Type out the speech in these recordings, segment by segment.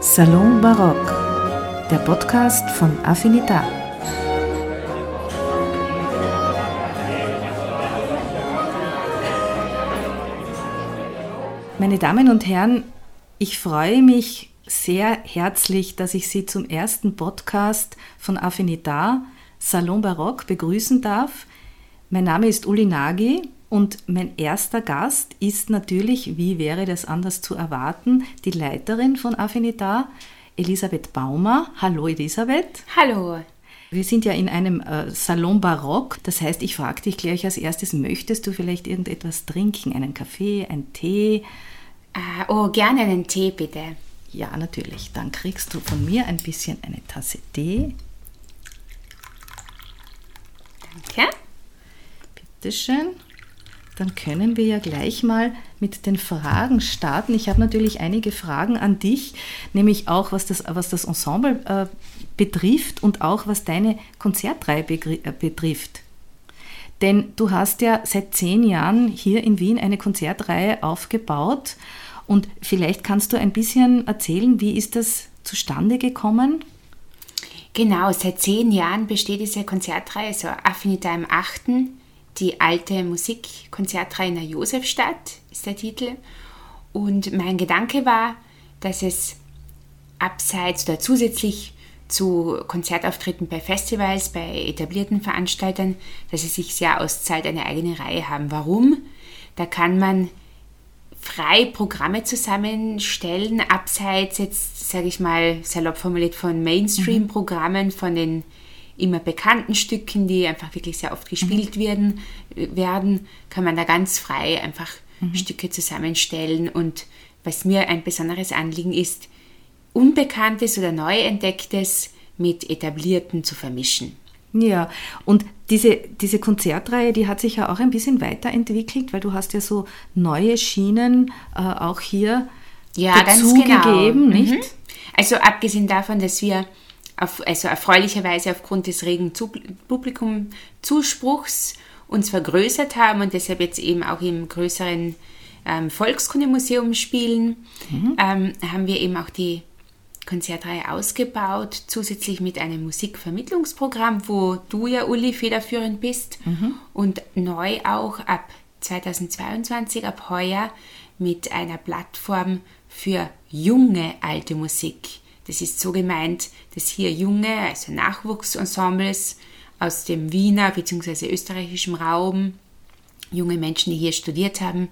Salon Barock, der Podcast von Affinita. Meine Damen und Herren, ich freue mich sehr herzlich, dass ich Sie zum ersten Podcast von Affinita Salon Barock begrüßen darf. Mein Name ist Uli Nagy und mein erster Gast ist natürlich, wie wäre das anders zu erwarten, die Leiterin von Affinita, Elisabeth Baumer. Hallo Elisabeth. Hallo. Wir sind ja in einem äh, Salon Barock. Das heißt, ich frage dich gleich als erstes, möchtest du vielleicht irgendetwas trinken? Einen Kaffee, einen Tee? Äh, oh, gerne einen Tee, bitte. Ja, natürlich. Dann kriegst du von mir ein bisschen eine Tasse Tee. Danke. Bitteschön. Dann können wir ja gleich mal mit den Fragen starten. Ich habe natürlich einige Fragen an dich, nämlich auch was das, was das Ensemble äh, betrifft und auch was deine Konzertreihe äh, betrifft. Denn du hast ja seit zehn Jahren hier in Wien eine Konzertreihe aufgebaut und vielleicht kannst du ein bisschen erzählen, wie ist das zustande gekommen? Genau, seit zehn Jahren besteht diese Konzertreihe, so Affinita im Achten die alte Musikkonzertreihe in der Josefstadt ist der Titel. Und mein Gedanke war, dass es abseits oder zusätzlich zu Konzertauftritten bei Festivals, bei etablierten Veranstaltern, dass es sich sehr auszahlt, eine eigene Reihe haben. Warum? Da kann man frei Programme zusammenstellen, abseits jetzt, sage ich mal, salopp formuliert von Mainstream-Programmen, von den immer bekannten Stücken, die einfach wirklich sehr oft gespielt mhm. werden, werden, kann man da ganz frei einfach mhm. Stücke zusammenstellen. Und was mir ein besonderes Anliegen ist, Unbekanntes oder Neuentdecktes mit Etablierten zu vermischen. Ja, und diese, diese Konzertreihe, die hat sich ja auch ein bisschen weiterentwickelt, weil du hast ja so neue Schienen äh, auch hier ja, dazu genau. gegeben, nicht? Mhm. Also abgesehen davon, dass wir auf, also erfreulicherweise aufgrund des regen Publikumzuspruchs uns vergrößert haben und deshalb jetzt eben auch im größeren ähm, Volkskundemuseum spielen, mhm. ähm, haben wir eben auch die Konzertreihe ausgebaut, zusätzlich mit einem Musikvermittlungsprogramm, wo du ja, Uli, federführend bist mhm. und neu auch ab 2022, ab heuer, mit einer Plattform für junge alte Musik. Das ist so gemeint, dass hier junge, also Nachwuchsensembles aus dem Wiener bzw. österreichischen Raum, junge Menschen, die hier studiert haben,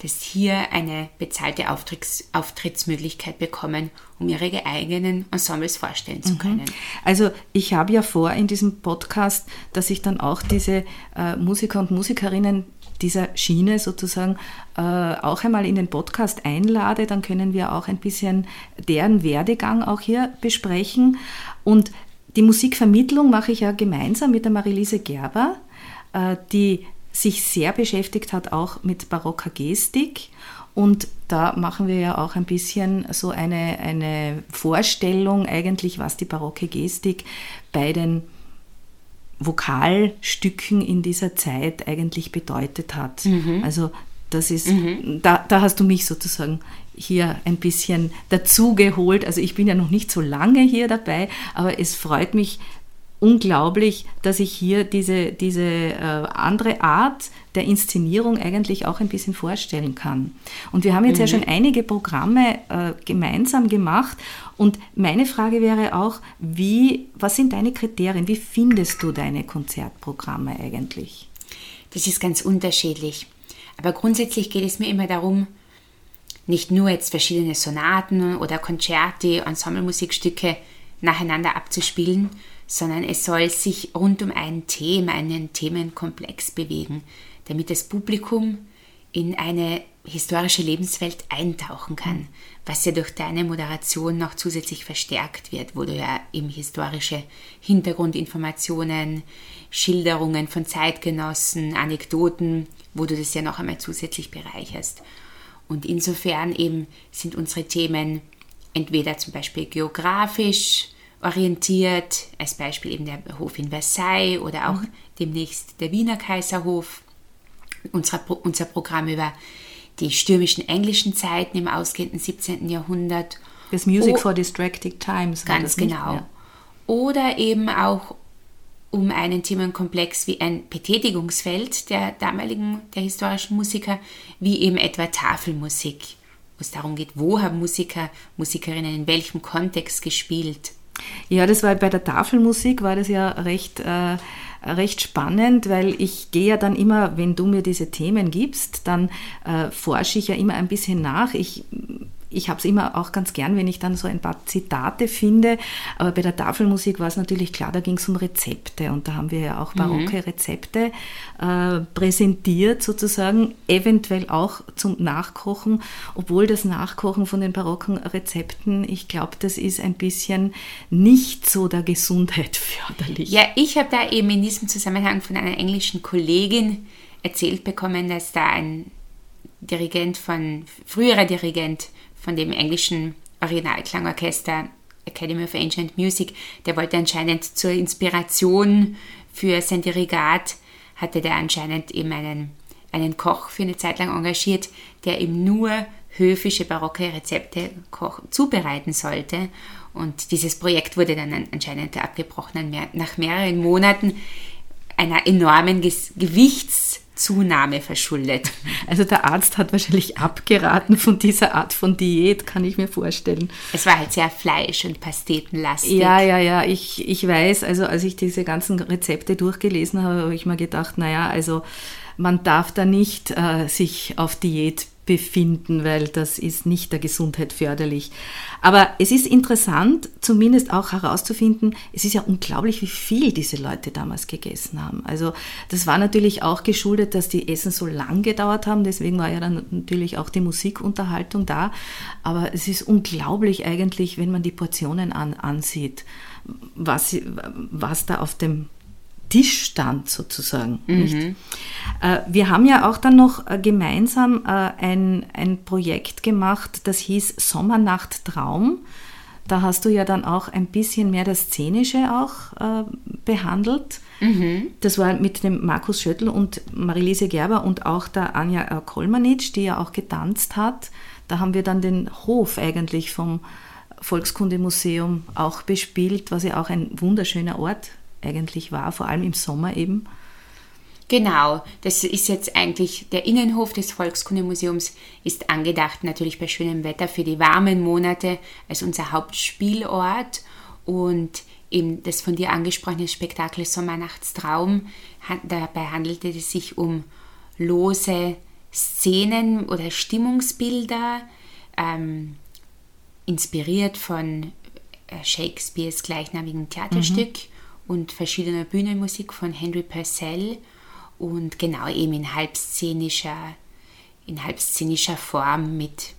dass hier eine bezahlte Auftritts Auftrittsmöglichkeit bekommen, um ihre eigenen Ensembles vorstellen zu mhm. können. Also ich habe ja vor in diesem Podcast, dass ich dann auch diese äh, Musiker und Musikerinnen dieser Schiene sozusagen äh, auch einmal in den Podcast einlade, dann können wir auch ein bisschen deren Werdegang auch hier besprechen. Und die Musikvermittlung mache ich ja gemeinsam mit der Marilise Gerber, äh, die sich sehr beschäftigt hat auch mit barocker Gestik. Und da machen wir ja auch ein bisschen so eine, eine Vorstellung eigentlich, was die barocke Gestik bei den Vokalstücken in dieser Zeit eigentlich bedeutet hat. Mhm. Also das ist, mhm. da, da hast du mich sozusagen hier ein bisschen dazugeholt. Also ich bin ja noch nicht so lange hier dabei, aber es freut mich unglaublich, dass ich hier diese, diese äh, andere Art der Inszenierung eigentlich auch ein bisschen vorstellen kann. Und wir haben jetzt mhm. ja schon einige Programme äh, gemeinsam gemacht. Und meine Frage wäre auch, wie, was sind deine Kriterien? Wie findest du deine Konzertprogramme eigentlich? Das ist ganz unterschiedlich. Aber grundsätzlich geht es mir immer darum, nicht nur jetzt verschiedene Sonaten oder Konzerte, Ensemblemusikstücke nacheinander abzuspielen, sondern es soll sich rund um ein Thema, einen Themenkomplex bewegen, damit das Publikum in eine historische Lebenswelt eintauchen kann, was ja durch deine Moderation noch zusätzlich verstärkt wird, wo du ja eben historische Hintergrundinformationen, Schilderungen von Zeitgenossen, Anekdoten, wo du das ja noch einmal zusätzlich bereicherst. Und insofern eben sind unsere Themen entweder zum Beispiel geografisch, orientiert, als Beispiel eben der Hof in Versailles oder auch mhm. demnächst der Wiener Kaiserhof. Unser, unser Programm über die stürmischen englischen Zeiten im ausgehenden 17. Jahrhundert Das Music oh, for Distracted Times. Ganz genau. Oder eben auch um einen Themenkomplex wie ein Betätigungsfeld der damaligen, der historischen Musiker, wie eben etwa Tafelmusik, wo es darum geht, wo haben Musiker, Musikerinnen in welchem Kontext gespielt. Ja, das war bei der Tafelmusik, war das ja recht, äh, recht spannend, weil ich gehe ja dann immer, wenn du mir diese Themen gibst, dann äh, forsche ich ja immer ein bisschen nach. Ich ich habe es immer auch ganz gern, wenn ich dann so ein paar Zitate finde. Aber bei der Tafelmusik war es natürlich klar, da ging es um Rezepte und da haben wir ja auch barocke mhm. Rezepte äh, präsentiert sozusagen, eventuell auch zum Nachkochen, obwohl das Nachkochen von den barocken Rezepten, ich glaube, das ist ein bisschen nicht so der Gesundheit förderlich. Ja, ich habe da eben in diesem Zusammenhang von einer englischen Kollegin erzählt bekommen, dass da ein Dirigent von, früherer Dirigent von dem englischen Originalklangorchester Academy of Ancient Music, der wollte anscheinend zur Inspiration für sein Dirigat, hatte der anscheinend eben einen, einen Koch für eine Zeit lang engagiert, der ihm nur höfische barocke Rezepte zubereiten sollte. Und dieses Projekt wurde dann anscheinend abgebrochen nach mehreren Monaten einer enormen Gewichts- Zunahme verschuldet. Also der Arzt hat wahrscheinlich abgeraten von dieser Art von Diät, kann ich mir vorstellen. Es war halt sehr fleisch- und pastetenlastig. Ja, ja, ja, ich, ich weiß, also als ich diese ganzen Rezepte durchgelesen habe, habe ich mir gedacht, naja, also man darf da nicht äh, sich auf Diät befinden, weil das ist nicht der Gesundheit förderlich. Aber es ist interessant, zumindest auch herauszufinden, es ist ja unglaublich, wie viel diese Leute damals gegessen haben. Also das war natürlich auch geschuldet, dass die Essen so lang gedauert haben, deswegen war ja dann natürlich auch die Musikunterhaltung da. Aber es ist unglaublich eigentlich, wenn man die Portionen an, ansieht, was, was da auf dem Tischstand sozusagen. Mhm. Äh, wir haben ja auch dann noch äh, gemeinsam äh, ein, ein Projekt gemacht, das hieß Sommernacht Traum. Da hast du ja dann auch ein bisschen mehr das Szenische auch behandelt. Mhm. Das war mit dem Markus Schöttl und Marilise Gerber und auch der Anja Kolmanitsch, die ja auch getanzt hat. Da haben wir dann den Hof eigentlich vom Volkskundemuseum auch bespielt, was ja auch ein wunderschöner Ort eigentlich war, vor allem im Sommer eben. Genau, das ist jetzt eigentlich der Innenhof des Volkskundemuseums ist angedacht natürlich bei schönem Wetter für die warmen Monate als unser Hauptspielort und eben das von dir angesprochene Spektakel Sommernachtstraum, dabei handelte es sich um lose Szenen oder Stimmungsbilder, ähm, inspiriert von äh, Shakespeares gleichnamigen Theaterstück. Mhm und verschiedener Bühnenmusik von Henry Purcell und genau eben in halbszenischer, in halbszenischer Form mit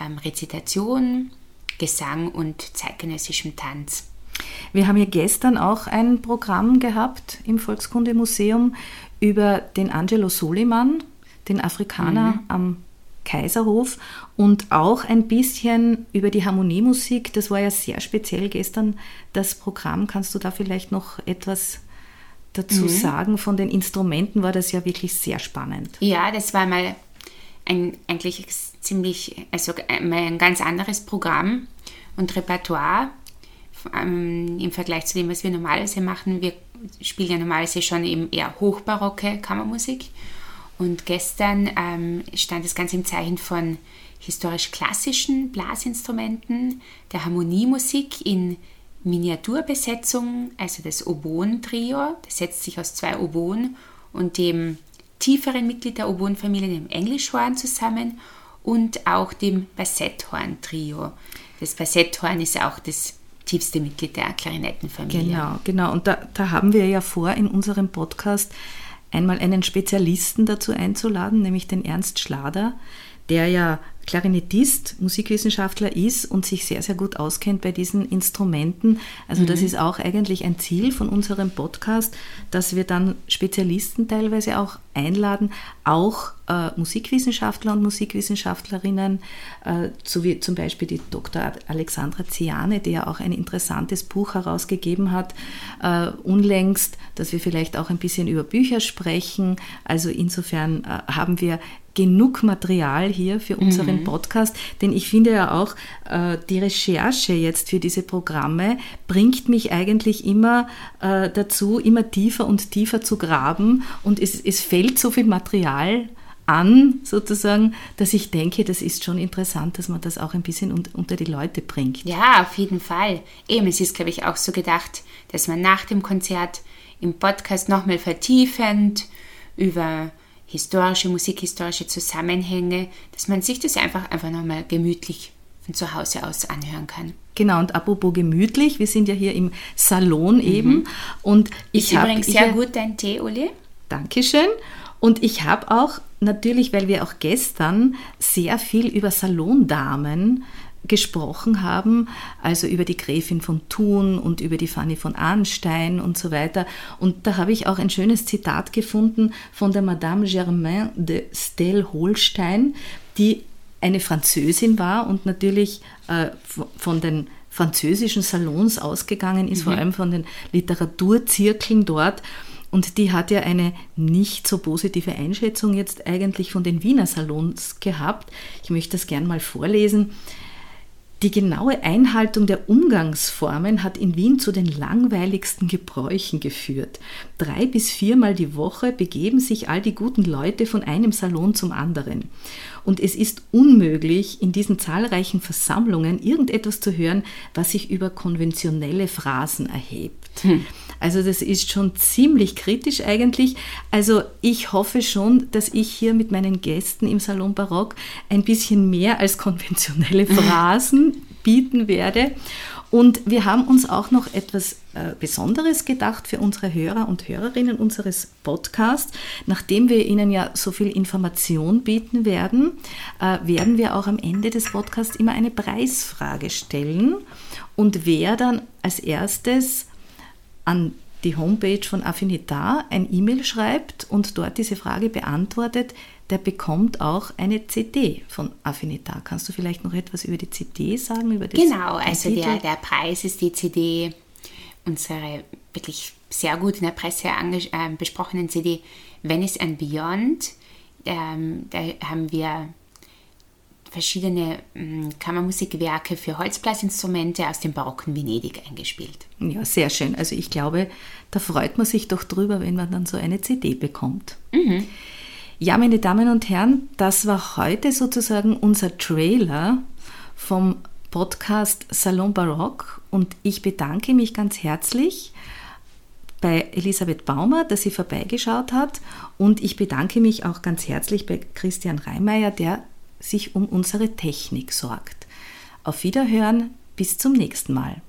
ähm, Rezitation, Gesang und zeitgenössischem Tanz. Wir haben ja gestern auch ein Programm gehabt im Volkskundemuseum über den Angelo Soliman, den Afrikaner mhm. am Kaiserhof und auch ein bisschen über die Harmoniemusik. Das war ja sehr speziell gestern das Programm. Kannst du da vielleicht noch etwas dazu mhm. sagen? Von den Instrumenten war das ja wirklich sehr spannend. Ja, das war mal ein eigentlich ziemlich, also ein ganz anderes Programm und Repertoire ähm, im Vergleich zu dem, was wir normalerweise machen. Wir spielen ja normalerweise schon eben eher hochbarocke Kammermusik und gestern ähm, stand das Ganze im Zeichen von historisch-klassischen Blasinstrumenten, der Harmoniemusik in Miniaturbesetzung, also das Oboen-Trio. Das setzt sich aus zwei Oboen und dem tieferen Mitglied der Oboenfamilie, dem Englischhorn, zusammen und auch dem Bassetthorn-Trio. Das Bassetthorn ist auch das tiefste Mitglied der Klarinettenfamilie. Genau, genau. Und da, da haben wir ja vor, in unserem Podcast einmal einen Spezialisten dazu einzuladen, nämlich den Ernst Schlader, der ja Klarinettist, Musikwissenschaftler ist und sich sehr, sehr gut auskennt bei diesen Instrumenten. Also mhm. das ist auch eigentlich ein Ziel von unserem Podcast, dass wir dann Spezialisten teilweise auch einladen, auch äh, Musikwissenschaftler und Musikwissenschaftlerinnen, äh, so wie zum Beispiel die Dr. Alexandra Ziane, die ja auch ein interessantes Buch herausgegeben hat, äh, unlängst, dass wir vielleicht auch ein bisschen über Bücher sprechen. Also insofern äh, haben wir genug Material hier für unseren mhm. Podcast, denn ich finde ja auch, äh, die Recherche jetzt für diese Programme bringt mich eigentlich immer äh, dazu, immer tiefer und tiefer zu graben und es, es fällt so viel Material an, sozusagen, dass ich denke, das ist schon interessant, dass man das auch ein bisschen unter die Leute bringt. Ja, auf jeden Fall. Eben, es ist, glaube ich, auch so gedacht, dass man nach dem Konzert im Podcast nochmal vertiefend über historische, musikhistorische Zusammenhänge, dass man sich das einfach, einfach nochmal gemütlich von zu Hause aus anhören kann. Genau, und apropos gemütlich, wir sind ja hier im Salon eben. Mhm. Und ich ist übrigens sehr gut dein Tee, Uli. Dankeschön. Und ich habe auch natürlich, weil wir auch gestern sehr viel über Salondamen gesprochen haben, also über die Gräfin von Thun und über die Fanny von Arnstein und so weiter. Und da habe ich auch ein schönes Zitat gefunden von der Madame Germain de Stel Holstein, die eine Französin war und natürlich äh, von den französischen Salons ausgegangen ist, mhm. vor allem von den Literaturzirkeln dort. Und die hat ja eine nicht so positive Einschätzung jetzt eigentlich von den Wiener Salons gehabt. Ich möchte das gern mal vorlesen. Die genaue Einhaltung der Umgangsformen hat in Wien zu den langweiligsten Gebräuchen geführt. Drei bis viermal die Woche begeben sich all die guten Leute von einem Salon zum anderen. Und es ist unmöglich, in diesen zahlreichen Versammlungen irgendetwas zu hören, was sich über konventionelle Phrasen erhebt. Hm. Also das ist schon ziemlich kritisch eigentlich. Also ich hoffe schon, dass ich hier mit meinen Gästen im Salon Barock ein bisschen mehr als konventionelle Phrasen bieten werde. Und wir haben uns auch noch etwas äh, Besonderes gedacht für unsere Hörer und Hörerinnen unseres Podcasts. Nachdem wir Ihnen ja so viel Information bieten werden, äh, werden wir auch am Ende des Podcasts immer eine Preisfrage stellen. Und wer dann als erstes an die Homepage von Affinita ein E-Mail schreibt und dort diese Frage beantwortet, der bekommt auch eine CD von Affinita. Kannst du vielleicht noch etwas über die CD sagen? Über das genau, also der, der Preis ist die CD, unsere wirklich sehr gut in der Presse äh, besprochenen CD Venice and Beyond. Ähm, da haben wir verschiedene ähm, Kammermusikwerke für Holzblasinstrumente aus dem barocken Venedig eingespielt. Ja, sehr schön. Also ich glaube, da freut man sich doch drüber, wenn man dann so eine CD bekommt. Mhm. Ja, meine Damen und Herren, das war heute sozusagen unser Trailer vom Podcast Salon Barock und ich bedanke mich ganz herzlich bei Elisabeth Baumer, dass sie vorbeigeschaut hat und ich bedanke mich auch ganz herzlich bei Christian Reimeyer, der sich um unsere Technik sorgt. Auf Wiederhören, bis zum nächsten Mal.